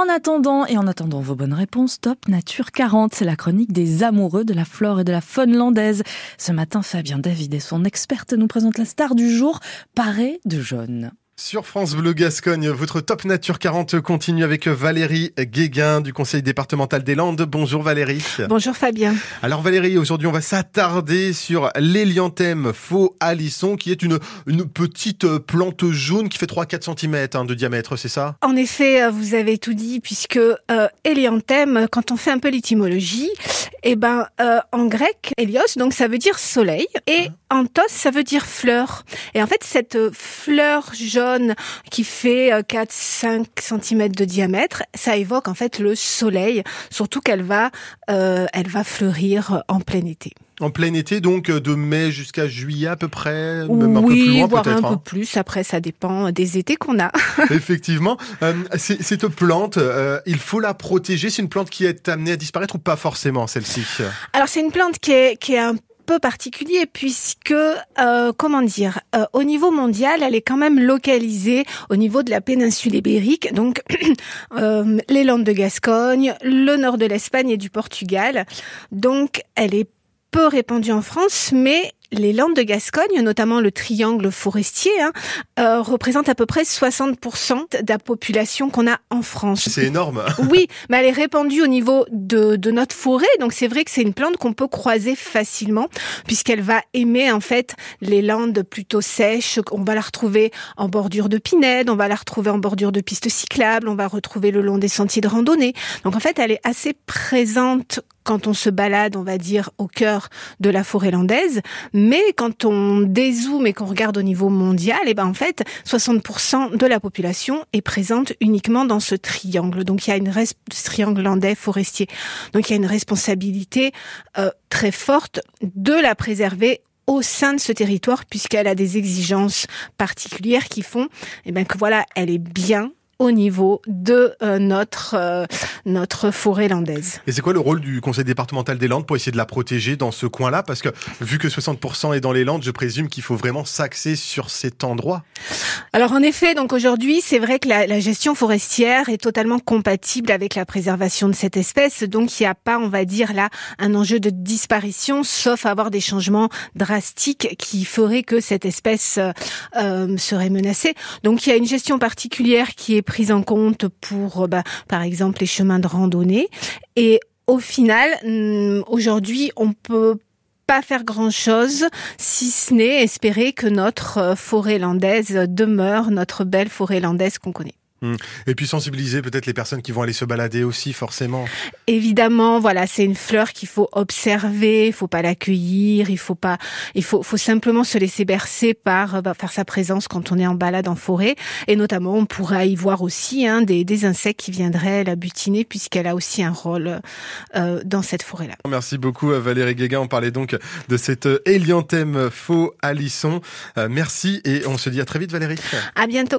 En attendant, et en attendant vos bonnes réponses, Top Nature 40, c'est la chronique des amoureux de la flore et de la faune landaise. Ce matin, Fabien David et son experte nous présentent la star du jour, parée de jaune. Sur France Bleu Gascogne, votre Top Nature 40 continue avec Valérie Guéguin du Conseil départemental des Landes. Bonjour Valérie. Bonjour Fabien. Alors Valérie, aujourd'hui on va s'attarder sur l'hélianthème faux alisson qui est une, une petite plante jaune qui fait 3-4 cm hein, de diamètre, c'est ça? En effet, euh, vous avez tout dit puisque euh, hélianthème, quand on fait un peu l'étymologie, eh ben euh, en grec, hélios, donc ça veut dire soleil et ah. Anthos, ça veut dire fleur. Et en fait cette fleur jaune qui fait 4-5 euh, cm de diamètre, ça évoque en fait le soleil, surtout qu'elle va, euh, elle va fleurir en plein été. En plein été, donc euh, de mai jusqu'à juillet à peu près, même un peu plus loin voire un peu hein. plus. Après, ça dépend des étés qu'on a. Effectivement, cette plante, il faut la protéger. C'est une plante qui est amenée à disparaître ou pas forcément celle-ci? Alors c'est une plante qui est qui est un particulier puisque, euh, comment dire, euh, au niveau mondial, elle est quand même localisée au niveau de la péninsule ibérique, donc euh, les Landes de Gascogne, le nord de l'Espagne et du Portugal. Donc, elle est peu répandue en France, mais les Landes de Gascogne, notamment le triangle forestier, hein, euh, représentent à peu près 60% de la population qu'on a en France. C'est énorme. oui, mais elle est répandue au niveau de, de notre forêt, donc c'est vrai que c'est une plante qu'on peut croiser facilement, puisqu'elle va aimer en fait les landes plutôt sèches. On va la retrouver en bordure de pinèdes, on va la retrouver en bordure de pistes cyclables, on va retrouver le long des sentiers de randonnée. Donc en fait, elle est assez présente quand on se balade, on va dire, au cœur de la forêt landaise, mais quand on dézoome et qu'on regarde au niveau mondial, et eh ben en fait, 60% de la population est présente uniquement dans ce triangle. Donc il y a une ce triangle landais forestier. Donc il y a une responsabilité euh, très forte de la préserver au sein de ce territoire puisqu'elle a des exigences particulières qui font eh ben que voilà, elle est bien au niveau de euh, notre euh, notre forêt landaise. Et c'est quoi le rôle du Conseil départemental des Landes pour essayer de la protéger dans ce coin-là? Parce que vu que 60% est dans les Landes, je présume qu'il faut vraiment s'axer sur cet endroit. Alors en effet, donc aujourd'hui, c'est vrai que la, la, gestion forestière est totalement compatible avec la préservation de cette espèce. Donc il n'y a pas, on va dire là, un enjeu de disparition, sauf avoir des changements drastiques qui feraient que cette espèce euh, serait menacée. Donc il y a une gestion particulière qui est prise en compte pour, euh, bah, par exemple, les chemins de randonnée. Et au final, mm, aujourd'hui, on peut pas faire grand chose si ce n'est espérer que notre euh, forêt landaise demeure notre belle forêt landaise qu'on connaît. Hmm. Et puis sensibiliser peut-être les personnes qui vont aller se balader aussi, forcément. Évidemment, voilà, c'est une fleur qu'il faut observer, il faut pas l'accueillir, il faut pas, il faut, faut simplement se laisser bercer par, bah, sa présence quand on est en balade en forêt. Et notamment, on pourrait y voir aussi hein, des, des insectes qui viendraient la butiner puisqu'elle a aussi un rôle euh, dans cette forêt-là. Merci beaucoup à Valérie Guéguin. On parlait donc de cette hélianthème faux alisson. Euh, merci et on se dit à très vite, Valérie. À bientôt.